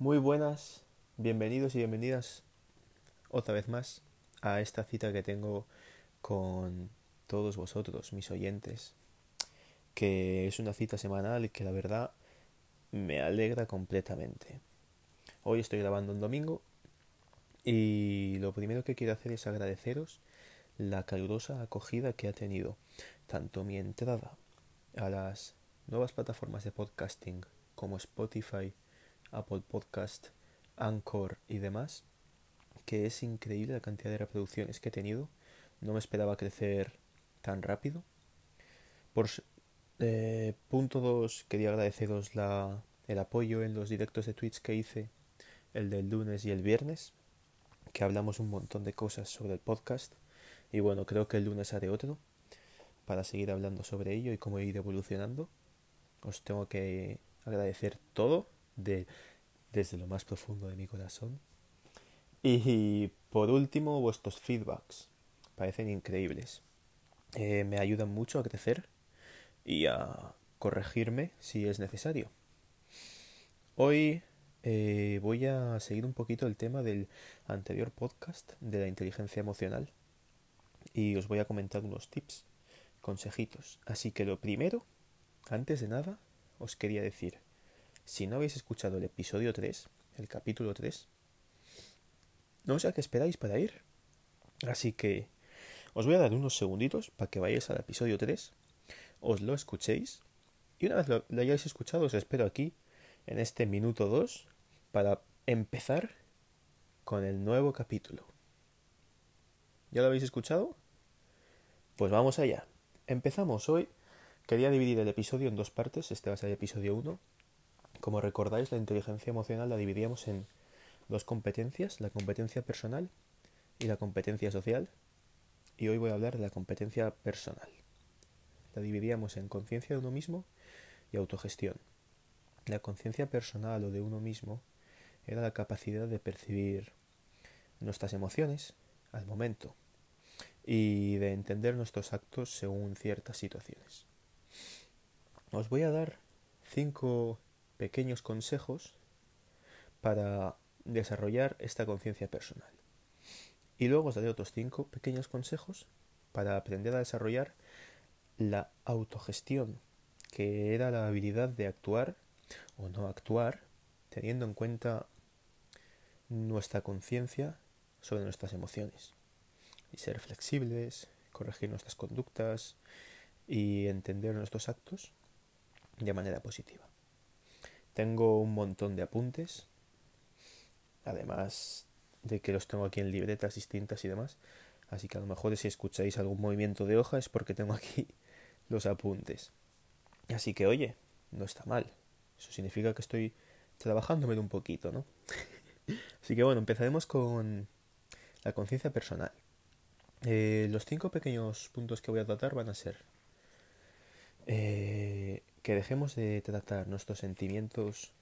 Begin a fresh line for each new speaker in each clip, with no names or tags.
Muy buenas, bienvenidos y bienvenidas otra vez más a esta cita que tengo con todos vosotros, mis oyentes, que es una cita semanal y que la verdad me alegra completamente. Hoy estoy grabando un domingo y lo primero que quiero hacer es agradeceros la calurosa acogida que ha tenido tanto mi entrada a las nuevas plataformas de podcasting como Spotify, Apple Podcast, Anchor y demás, que es increíble la cantidad de reproducciones que he tenido. No me esperaba crecer tan rápido. Por eh, punto 2, quería agradeceros la, el apoyo en los directos de Twitch que hice, el del lunes y el viernes, que hablamos un montón de cosas sobre el podcast. Y bueno, creo que el lunes haré otro para seguir hablando sobre ello y cómo ir evolucionando. Os tengo que agradecer todo de, desde lo más profundo de mi corazón. Y por último, vuestros feedbacks. Parecen increíbles. Eh, me ayudan mucho a crecer y a corregirme si es necesario. Hoy eh, voy a seguir un poquito el tema del anterior podcast de la inteligencia emocional y os voy a comentar unos tips, consejitos. Así que lo primero, antes de nada, os quería decir, si no habéis escuchado el episodio 3, el capítulo 3, no sé a qué esperáis para ir. Así que os voy a dar unos segunditos para que vayáis al episodio 3, os lo escuchéis y una vez lo, hayáis escuchado os espero aquí en este minuto 2 para empezar con el nuevo capítulo. ¿Ya lo habéis escuchado? Pues vamos allá. Empezamos hoy. Quería dividir el episodio en dos partes. Este va a ser el episodio 1. Como recordáis, la inteligencia emocional la dividíamos en dos competencias, la competencia personal y la competencia social. Y hoy voy a hablar de la competencia personal. La dividíamos en conciencia de uno mismo y autogestión. La conciencia personal o de uno mismo era la capacidad de percibir nuestras emociones al momento y de entender nuestros actos según ciertas situaciones. Os voy a dar cinco pequeños consejos para desarrollar esta conciencia personal. Y luego os daré otros cinco pequeños consejos para aprender a desarrollar la autogestión, que era la habilidad de actuar o no actuar teniendo en cuenta nuestra conciencia sobre nuestras emociones. Y ser flexibles, corregir nuestras conductas y entender nuestros actos de manera positiva. Tengo un montón de apuntes además de que los tengo aquí en libretas distintas y demás. Así que a lo mejor si escucháis algún movimiento de hoja es porque tengo aquí los apuntes. Así que oye, no está mal. Eso significa que estoy trabajándome un poquito, ¿no? Así que bueno, empezaremos con la conciencia personal. Eh, los cinco pequeños puntos que voy a tratar van a ser eh, que dejemos de tratar nuestros sentimientos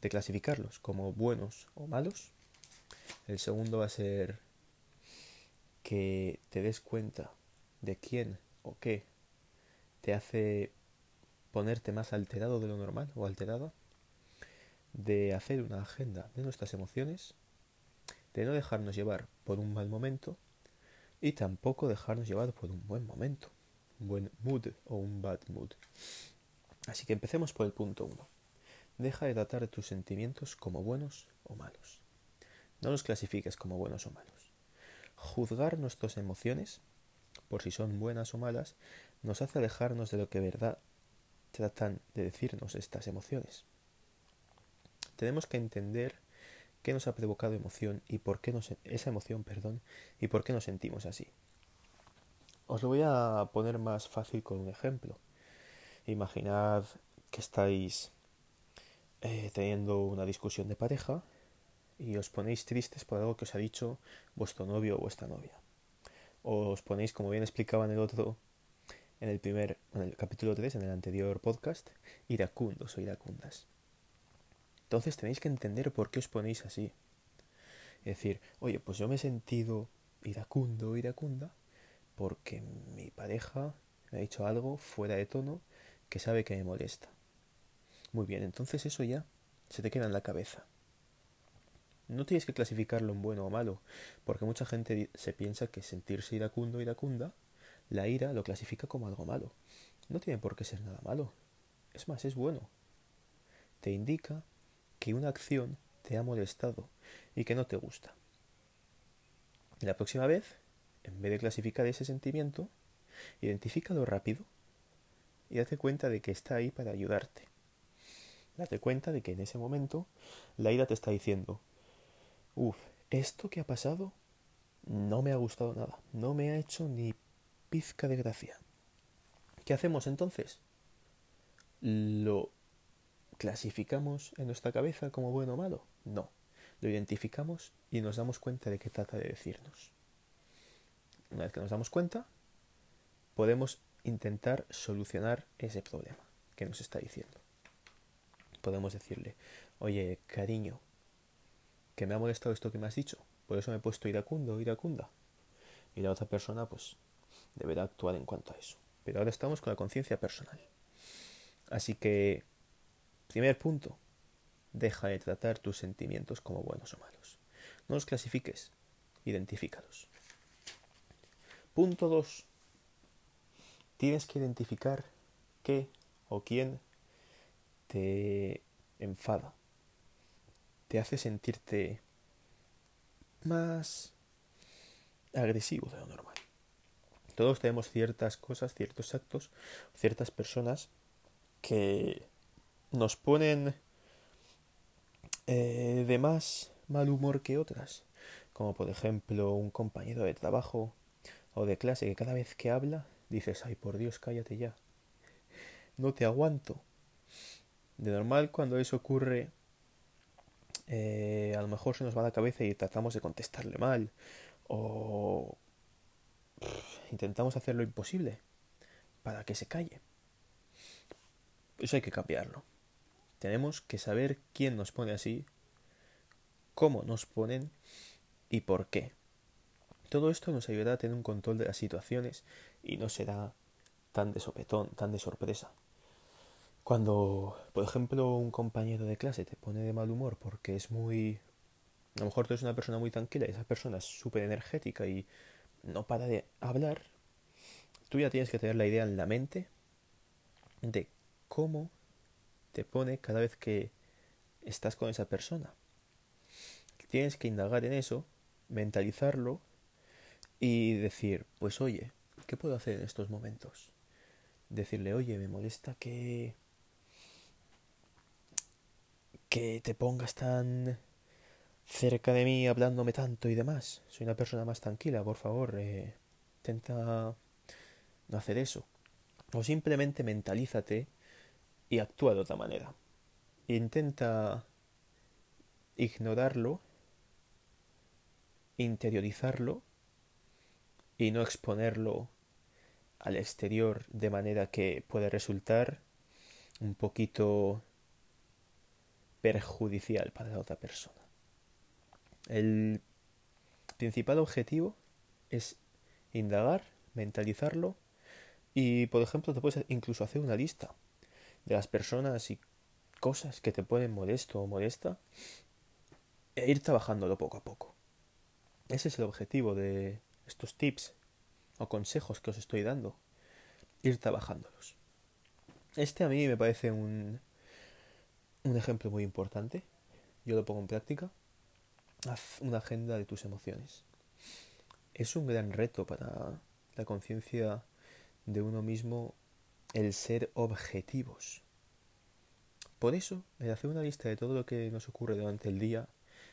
de clasificarlos como buenos o malos. El segundo va a ser que te des cuenta de quién o qué te hace ponerte más alterado de lo normal o alterada, de hacer una agenda de nuestras emociones, de no dejarnos llevar por un mal momento y tampoco dejarnos llevar por un buen momento, un buen mood o un bad mood. Así que empecemos por el punto uno. Deja de tratar tus sentimientos como buenos o malos. No los clasifiques como buenos o malos. Juzgar nuestras emociones, por si son buenas o malas, nos hace alejarnos de lo que verdad tratan de decirnos estas emociones. Tenemos que entender qué nos ha provocado emoción y por qué esa emoción, perdón, y por qué nos sentimos así. Os lo voy a poner más fácil con un ejemplo. Imaginad que estáis eh, teniendo una discusión de pareja y os ponéis tristes por algo que os ha dicho vuestro novio o vuestra novia. O os ponéis, como bien explicaba en el otro, en el primer, en el capítulo 3, en el anterior podcast, iracundos o iracundas. Entonces tenéis que entender por qué os ponéis así. Es decir, oye, pues yo me he sentido iracundo iracunda porque mi pareja me ha dicho algo fuera de tono que sabe que me molesta. Muy bien, entonces eso ya se te queda en la cabeza. No tienes que clasificarlo en bueno o malo, porque mucha gente se piensa que sentirse iracundo o iracunda, la ira lo clasifica como algo malo. No tiene por qué ser nada malo. Es más, es bueno. Te indica que una acción te ha molestado y que no te gusta. La próxima vez, en vez de clasificar ese sentimiento, identifícalo rápido y date cuenta de que está ahí para ayudarte. Date cuenta de que en ese momento la ira te está diciendo, uff, esto que ha pasado no me ha gustado nada, no me ha hecho ni pizca de gracia. ¿Qué hacemos entonces? ¿Lo clasificamos en nuestra cabeza como bueno o malo? No, lo identificamos y nos damos cuenta de qué trata de decirnos. Una vez que nos damos cuenta, podemos intentar solucionar ese problema que nos está diciendo. Podemos decirle, oye, cariño, que me ha molestado esto que me has dicho, por eso me he puesto iracundo iracunda. Y la otra persona, pues, deberá actuar en cuanto a eso. Pero ahora estamos con la conciencia personal. Así que, primer punto, deja de tratar tus sentimientos como buenos o malos. No los clasifiques, identifícalos. Punto 2. Tienes que identificar qué o quién te enfada, te hace sentirte más agresivo de lo normal. Todos tenemos ciertas cosas, ciertos actos, ciertas personas que nos ponen eh, de más mal humor que otras, como por ejemplo un compañero de trabajo o de clase que cada vez que habla dices, ay por Dios, cállate ya, no te aguanto. De normal cuando eso ocurre, eh, a lo mejor se nos va la cabeza y tratamos de contestarle mal o intentamos hacer lo imposible para que se calle. Eso hay que cambiarlo. Tenemos que saber quién nos pone así, cómo nos ponen y por qué. Todo esto nos ayudará a tener un control de las situaciones y no será tan de sopetón, tan de sorpresa. Cuando, por ejemplo, un compañero de clase te pone de mal humor porque es muy... A lo mejor tú eres una persona muy tranquila y esa persona es súper energética y no para de hablar, tú ya tienes que tener la idea en la mente de cómo te pone cada vez que estás con esa persona. Tienes que indagar en eso, mentalizarlo y decir, pues oye, ¿qué puedo hacer en estos momentos? Decirle, oye, me molesta que que te pongas tan cerca de mí hablándome tanto y demás. Soy una persona más tranquila, por favor, eh, intenta no hacer eso. O simplemente mentalízate y actúa de otra manera. Intenta ignorarlo, interiorizarlo y no exponerlo al exterior de manera que puede resultar un poquito perjudicial para la otra persona. El principal objetivo es indagar, mentalizarlo y, por ejemplo, te puedes incluso hacer una lista de las personas y cosas que te pueden molesto o molesta e ir trabajándolo poco a poco. Ese es el objetivo de estos tips o consejos que os estoy dando. Ir trabajándolos. Este a mí me parece un, un ejemplo muy importante. Yo lo pongo en práctica Haz una agenda de tus emociones. Es un gran reto para la conciencia de uno mismo el ser objetivos. Por eso, el hacer una lista de todo lo que nos ocurre durante el día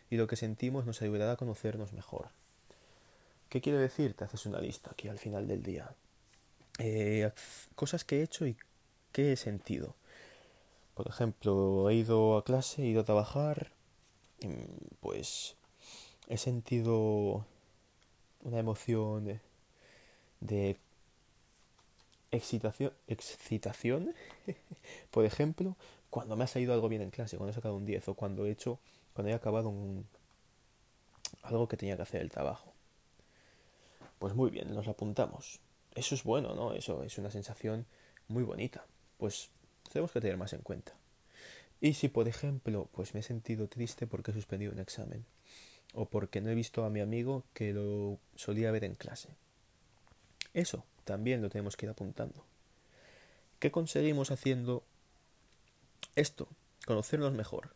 y lo que sentimos nos ayudará a conocernos mejor. ¿Qué quiere decir? Te haces una lista aquí al final del día. Eh, cosas que he hecho y qué he sentido. Por ejemplo, he ido a clase, he ido a trabajar, pues he sentido una emoción de, excitación, excitación por ejemplo, cuando me ha salido algo bien en clase, cuando he sacado un 10 o cuando he hecho, cuando he acabado algo que tenía que hacer el trabajo. Pues muy bien, nos apuntamos. Eso es bueno, ¿no? Eso es una sensación muy bonita. Pues tenemos que tener más en cuenta. Y si, por ejemplo, pues me he sentido triste porque he suspendido un examen, o porque no he visto a mi amigo que lo solía ver en clase. Eso también lo tenemos que ir apuntando. ¿Qué conseguimos haciendo esto? Conocernos mejor,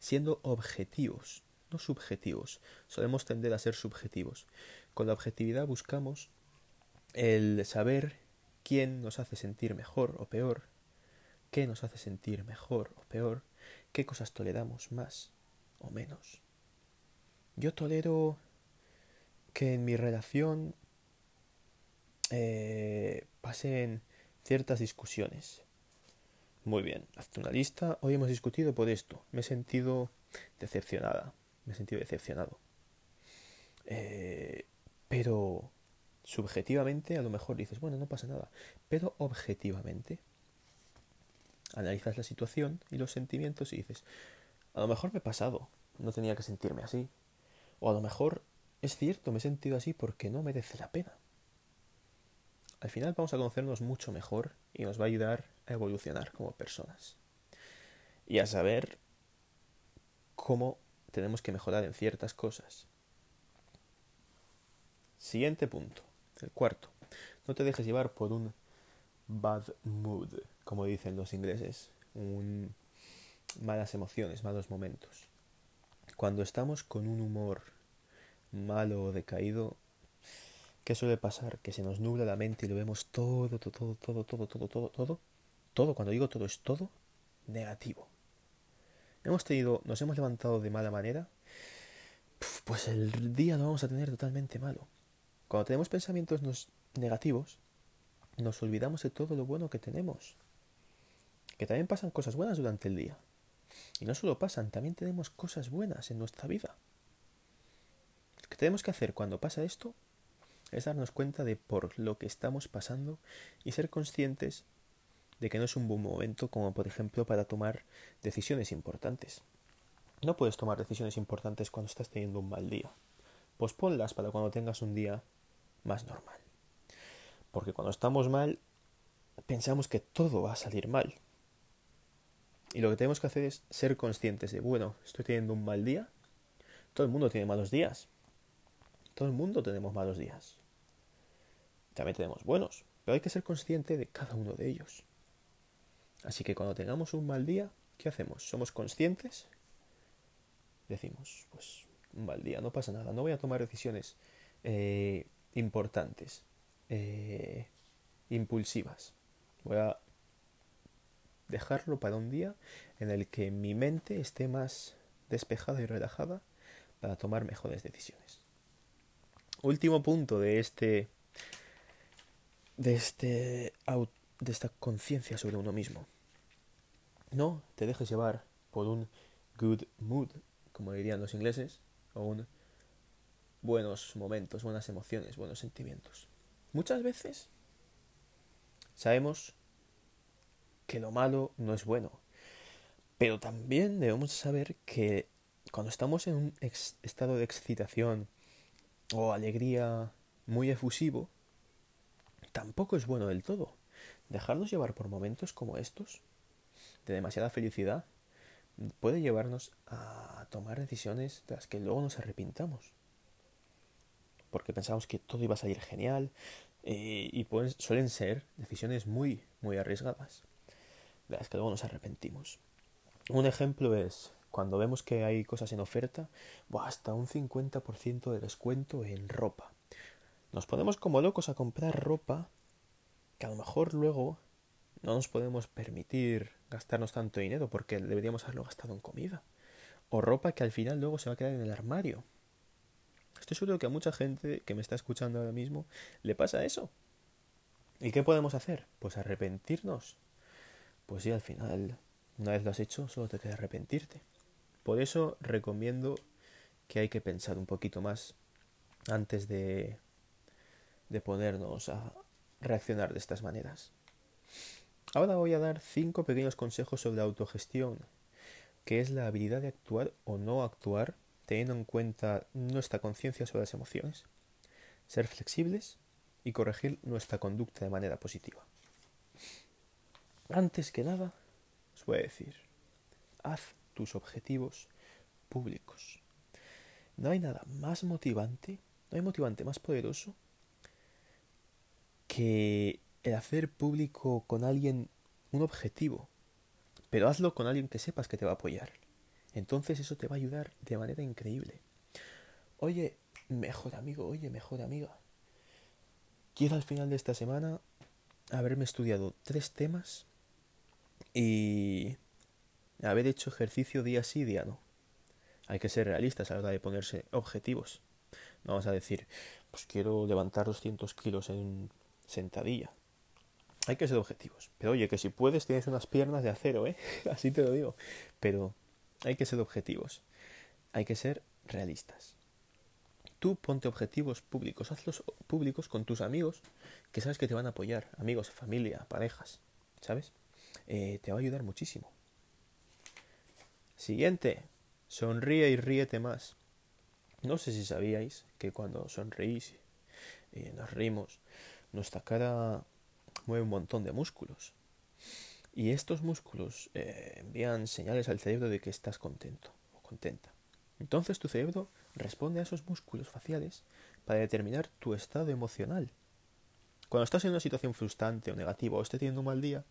siendo objetivos, no subjetivos. Solemos tender a ser subjetivos. Con la objetividad buscamos el saber quién nos hace sentir mejor o peor, qué nos hace sentir mejor o peor, qué cosas toleramos más o menos. Yo tolero que en mi relación eh, pasen ciertas discusiones. Muy bien, hazte una lista. Hoy hemos discutido por esto. Me he sentido decepcionada. Me he sentido decepcionado. Eh, pero subjetivamente a lo mejor dices, bueno, no pasa nada. Pero objetivamente analizas la situación y los sentimientos y dices, a lo mejor me he pasado. No tenía que sentirme así. O a lo mejor es cierto, me he sentido así porque no merece la pena. Al final vamos a conocernos mucho mejor y nos va a ayudar a evolucionar como personas. Y a saber cómo tenemos que mejorar en ciertas cosas. Siguiente punto, el cuarto. No te dejes llevar por un bad mood, como dicen los ingleses, un malas emociones, malos momentos. Cuando estamos con un humor malo o decaído, ¿qué suele pasar? Que se nos nubla la mente y lo vemos todo, todo, todo, todo, todo, todo, todo, todo, todo, cuando digo todo es todo, negativo. Hemos tenido, nos hemos levantado de mala manera, pues el día lo vamos a tener totalmente malo. Cuando tenemos pensamientos negativos, nos olvidamos de todo lo bueno que tenemos. Que también pasan cosas buenas durante el día. Y no solo pasan, también tenemos cosas buenas en nuestra vida. Lo que tenemos que hacer cuando pasa esto es darnos cuenta de por lo que estamos pasando y ser conscientes de que no es un buen momento como por ejemplo para tomar decisiones importantes. No puedes tomar decisiones importantes cuando estás teniendo un mal día. Posponlas para cuando tengas un día más normal. Porque cuando estamos mal, pensamos que todo va a salir mal. Y lo que tenemos que hacer es ser conscientes de, bueno, estoy teniendo un mal día. Todo el mundo tiene malos días. Todo el mundo tenemos malos días. También tenemos buenos, pero hay que ser consciente de cada uno de ellos. Así que cuando tengamos un mal día, ¿qué hacemos? ¿Somos conscientes? Decimos, pues un mal día, no pasa nada, no voy a tomar decisiones eh, importantes, eh, impulsivas. Voy a dejarlo para un día en el que mi mente esté más despejada y relajada para tomar mejores decisiones. Último punto de este de este de esta conciencia sobre uno mismo. No te dejes llevar por un good mood, como dirían los ingleses, o un buenos momentos, buenas emociones, buenos sentimientos. Muchas veces sabemos que lo malo no es bueno, pero también debemos saber que cuando estamos en un estado de excitación o alegría muy efusivo, tampoco es bueno del todo. Dejarnos llevar por momentos como estos, de demasiada felicidad, puede llevarnos a tomar decisiones de las que luego nos arrepintamos porque pensamos que todo iba a salir genial eh, y suelen ser decisiones muy, muy arriesgadas, de las que luego nos arrepentimos. Un ejemplo es cuando vemos que hay cosas en oferta, hasta un 50% de descuento en ropa. Nos ponemos como locos a comprar ropa que a lo mejor luego no nos podemos permitir gastarnos tanto dinero porque deberíamos haberlo gastado en comida. O ropa que al final luego se va a quedar en el armario Estoy seguro que a mucha gente que me está escuchando ahora mismo le pasa eso. ¿Y qué podemos hacer? Pues arrepentirnos. Pues sí, al final, una vez lo has hecho, solo te queda arrepentirte. Por eso recomiendo que hay que pensar un poquito más antes de, de ponernos a reaccionar de estas maneras. Ahora voy a dar cinco pequeños consejos sobre autogestión, que es la habilidad de actuar o no actuar teniendo en cuenta nuestra conciencia sobre las emociones, ser flexibles y corregir nuestra conducta de manera positiva. Antes que nada, os voy a decir, Haz tus objetivos públicos. No hay nada más motivante, no hay motivante más poderoso que el hacer público con alguien un objetivo, pero hazlo con alguien que sepas que te va a apoyar. Entonces eso te va a ayudar de manera increíble. Oye, mejor amigo, oye, mejor amiga. Quiero al final de esta semana haberme estudiado tres temas y haber hecho ejercicio día sí, día no. Hay que ser realistas a la hora de ponerse objetivos. No vamos a decir, pues quiero levantar 200 kilos en sentadilla. Hay que ser objetivos. Pero oye, que si puedes tienes unas piernas de acero, ¿eh? Así te lo digo. Pero hay que ser objetivos. Hay que ser realistas. Tú ponte objetivos públicos, hazlos públicos con tus amigos que sabes que te van a apoyar, amigos, familia, parejas, ¿sabes? Eh, te va a ayudar muchísimo. Siguiente, sonríe y ríete más. No sé si sabíais que cuando sonreís y nos reímos, nuestra cara mueve un montón de músculos. Y estos músculos eh, envían señales al cerebro de que estás contento o contenta. Entonces tu cerebro responde a esos músculos faciales para determinar tu estado emocional. Cuando estás en una situación frustrante o negativa o estés teniendo un mal día,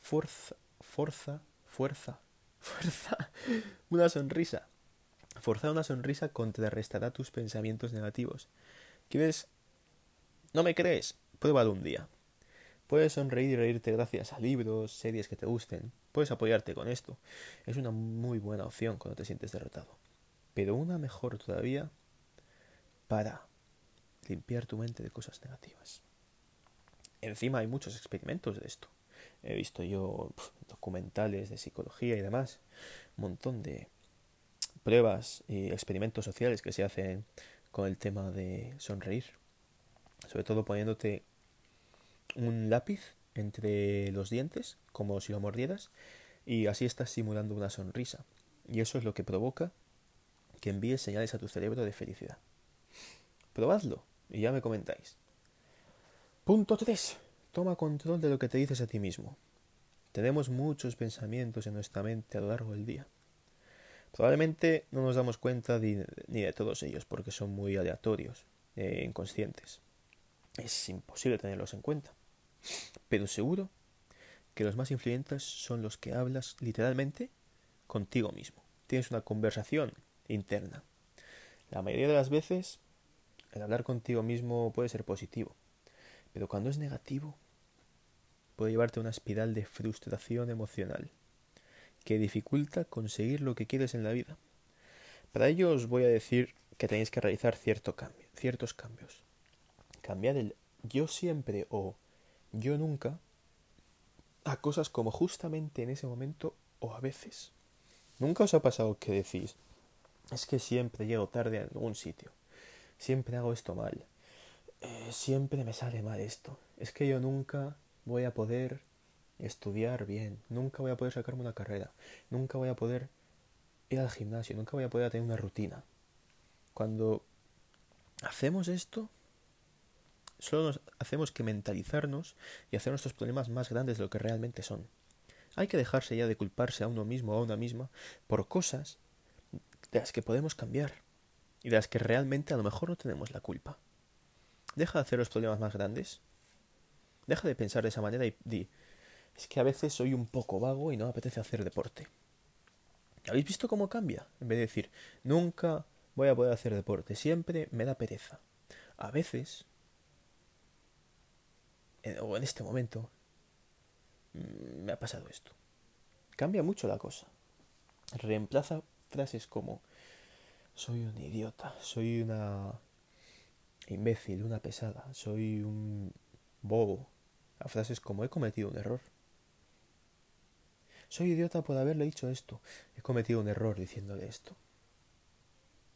fuerza, fuerza, fuerza, fuerza, una sonrisa. Forzar una sonrisa contrarrestará tus pensamientos negativos. ¿Quieres? ¿No me crees? Pruébalo un día. Puedes sonreír y reírte gracias a libros, series que te gusten. Puedes apoyarte con esto. Es una muy buena opción cuando te sientes derrotado. Pero una mejor todavía para limpiar tu mente de cosas negativas. Encima hay muchos experimentos de esto. He visto yo documentales de psicología y demás. Un montón de pruebas y experimentos sociales que se hacen con el tema de sonreír. Sobre todo poniéndote un lápiz entre los dientes, como si lo mordieras, y así estás simulando una sonrisa. Y eso es lo que provoca que envíes señales a tu cerebro de felicidad. Probadlo y ya me comentáis. Punto 3. Toma control de lo que te dices a ti mismo. Tenemos muchos pensamientos en nuestra mente a lo largo del día. Probablemente no nos damos cuenta ni de todos ellos porque son muy aleatorios e inconscientes. Es imposible tenerlos en cuenta. Pero seguro que los más influyentes son los que hablas literalmente contigo mismo. Tienes una conversación interna. La mayoría de las veces el hablar contigo mismo puede ser positivo, pero cuando es negativo, puede llevarte a una espiral de frustración emocional que dificulta conseguir lo que quieres en la vida. Para ello os voy a decir que tenéis que realizar cierto cambio, ciertos cambios. Cambiar el yo siempre o yo nunca a cosas como justamente en ese momento o a veces. ¿Nunca os ha pasado que decís, es que siempre llego tarde a algún sitio, siempre hago esto mal, eh, siempre me sale mal esto. Es que yo nunca voy a poder estudiar bien, nunca voy a poder sacarme una carrera, nunca voy a poder ir al gimnasio, nunca voy a poder tener una rutina. Cuando hacemos esto, solo nos hacemos que mentalizarnos y hacer nuestros problemas más grandes de lo que realmente son. Hay que dejarse ya de culparse a uno mismo o a una misma por cosas de las que podemos cambiar y de las que realmente a lo mejor no tenemos la culpa. Deja de hacer los problemas más grandes. Deja de pensar de esa manera y di, es que a veces soy un poco vago y no me apetece hacer deporte. ¿Habéis visto cómo cambia? En vez de decir, nunca voy a poder hacer deporte, siempre me da pereza. A veces, o en este momento, mm, me ha pasado esto. Cambia mucho la cosa. Reemplaza frases como soy un idiota, soy una imbécil, una pesada, soy un bobo. A frases como he cometido un error. Soy idiota por haberle dicho esto. He cometido un error diciéndole esto.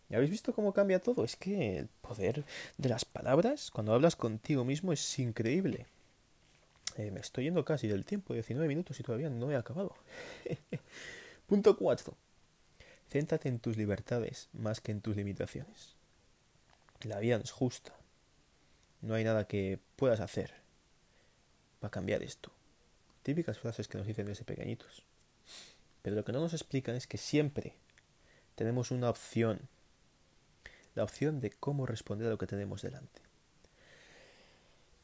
¿Y habéis visto cómo cambia todo? Es que el poder de las palabras, cuando hablas contigo mismo, es increíble. Eh, me estoy yendo casi del tiempo, 19 minutos y todavía no he acabado. Punto 4. Céntrate en tus libertades más que en tus limitaciones. La vida es justa. No hay nada que puedas hacer para cambiar esto. Típicas frases que nos dicen desde pequeñitos. Pero lo que no nos explican es que siempre tenemos una opción. La opción de cómo responder a lo que tenemos delante.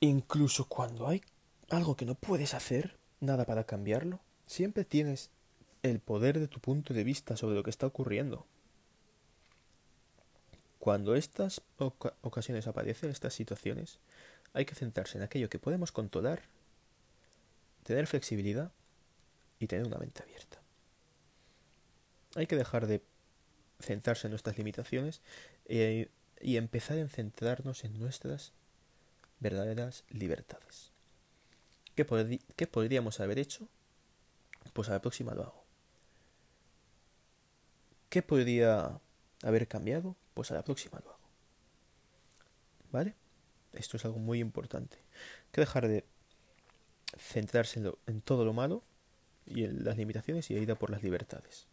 Incluso cuando hay algo que no puedes hacer, nada para cambiarlo, siempre tienes el poder de tu punto de vista sobre lo que está ocurriendo. Cuando estas ocasiones aparecen, estas situaciones, hay que centrarse en aquello que podemos controlar, tener flexibilidad y tener una mente abierta. Hay que dejar de centrarse en nuestras limitaciones eh, y empezar a centrarnos en nuestras verdaderas libertades. ¿Qué, ¿Qué podríamos haber hecho? Pues a la próxima lo hago. ¿Qué podría haber cambiado? Pues a la próxima lo hago. ¿Vale? Esto es algo muy importante. Hay que dejar de centrarse en, todo lo malo y en las limitaciones y ir por las libertades.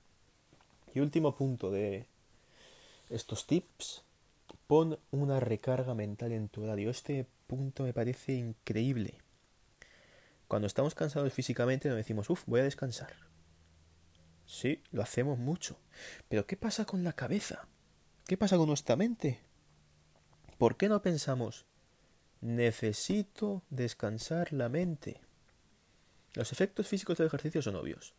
Y último punto de estos tips, pon una recarga mental en tu horario. Este punto me parece increíble. Cuando estamos cansados físicamente nos decimos, uff, voy a descansar. Sí, lo hacemos mucho. Pero ¿qué pasa con la cabeza? ¿Qué pasa con nuestra mente? ¿Por qué no pensamos, necesito descansar la mente? Los efectos físicos del ejercicio son obvios,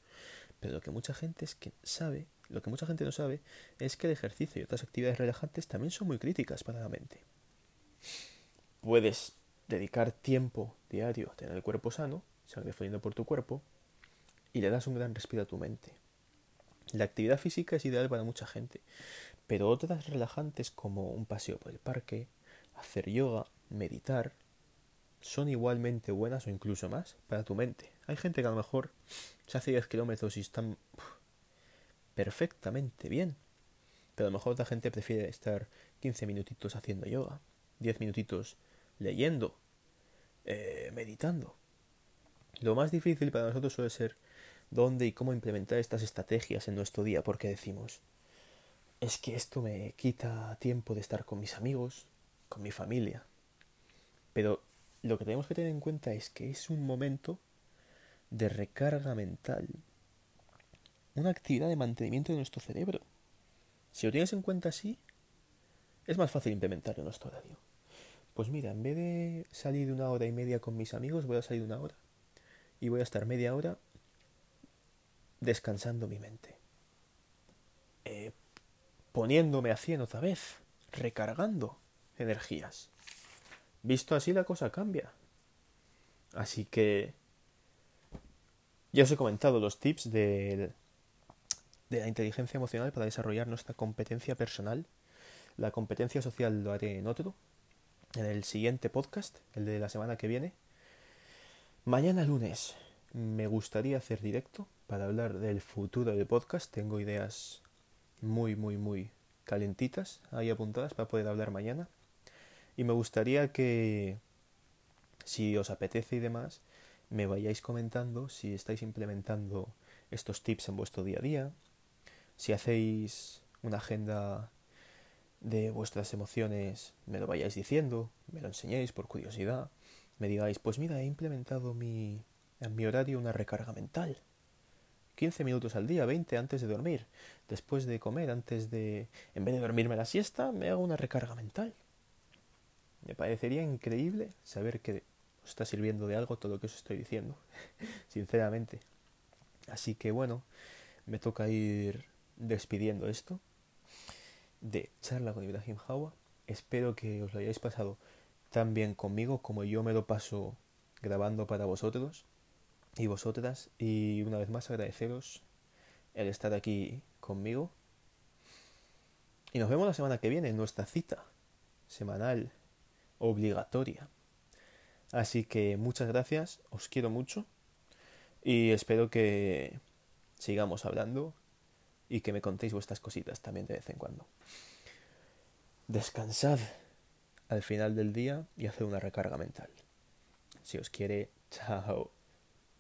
pero lo que mucha gente es que sabe, lo que mucha gente no sabe, es que el ejercicio y otras actividades relajantes también son muy críticas para la mente. Puedes dedicar tiempo diario a tener el cuerpo sano, sangre fluyendo por tu cuerpo, y le das un gran respiro a tu mente. La actividad física es ideal para mucha gente, pero otras relajantes como un paseo por el parque, hacer yoga, meditar, son igualmente buenas o incluso más para tu mente. Hay gente que a lo mejor se hace 10 kilómetros y están perfectamente bien, pero a lo mejor otra gente prefiere estar 15 minutitos haciendo yoga, 10 minutitos leyendo, eh, meditando. Lo más difícil para nosotros suele ser dónde y cómo implementar estas estrategias en nuestro día, porque decimos, es que esto me quita tiempo de estar con mis amigos, con mi familia. Pero lo que tenemos que tener en cuenta es que es un momento de recarga mental, una actividad de mantenimiento de nuestro cerebro. Si lo tienes en cuenta así, es más fácil implementarlo en nuestro horario. Pues mira, en vez de salir una hora y media con mis amigos, voy a salir una hora. Y voy a estar media hora descansando mi mente. Eh, poniéndome a 100 otra vez. Recargando energías. Visto así la cosa cambia. Así que... Ya os he comentado los tips de, de la inteligencia emocional para desarrollar nuestra competencia personal. La competencia social lo haré en otro, en el siguiente podcast, el de la semana que viene. Mañana lunes me gustaría hacer directo para hablar del futuro del podcast. Tengo ideas muy, muy, muy calentitas ahí apuntadas para poder hablar mañana. Y me gustaría que, si os apetece y demás, me vayáis comentando si estáis implementando estos tips en vuestro día a día, si hacéis una agenda de vuestras emociones me lo vayáis diciendo, me lo enseñéis por curiosidad, me digáis, pues mira, he implementado mi, en mi horario una recarga mental. 15 minutos al día, 20 antes de dormir, después de comer, antes de... En vez de dormirme la siesta, me hago una recarga mental. Me parecería increíble saber que os está sirviendo de algo todo lo que os estoy diciendo, sinceramente. Así que bueno, me toca ir despidiendo esto de charla con Ibrahim Hawa. Espero que os lo hayáis pasado tan bien conmigo como yo me lo paso grabando para vosotros y vosotras. Y una vez más agradeceros el estar aquí conmigo. Y nos vemos la semana que viene en nuestra cita semanal obligatoria. Así que muchas gracias, os quiero mucho y espero que sigamos hablando y que me contéis vuestras cositas también de vez en cuando. Descansad al final del día y haced una recarga mental. Si os quiere, chao.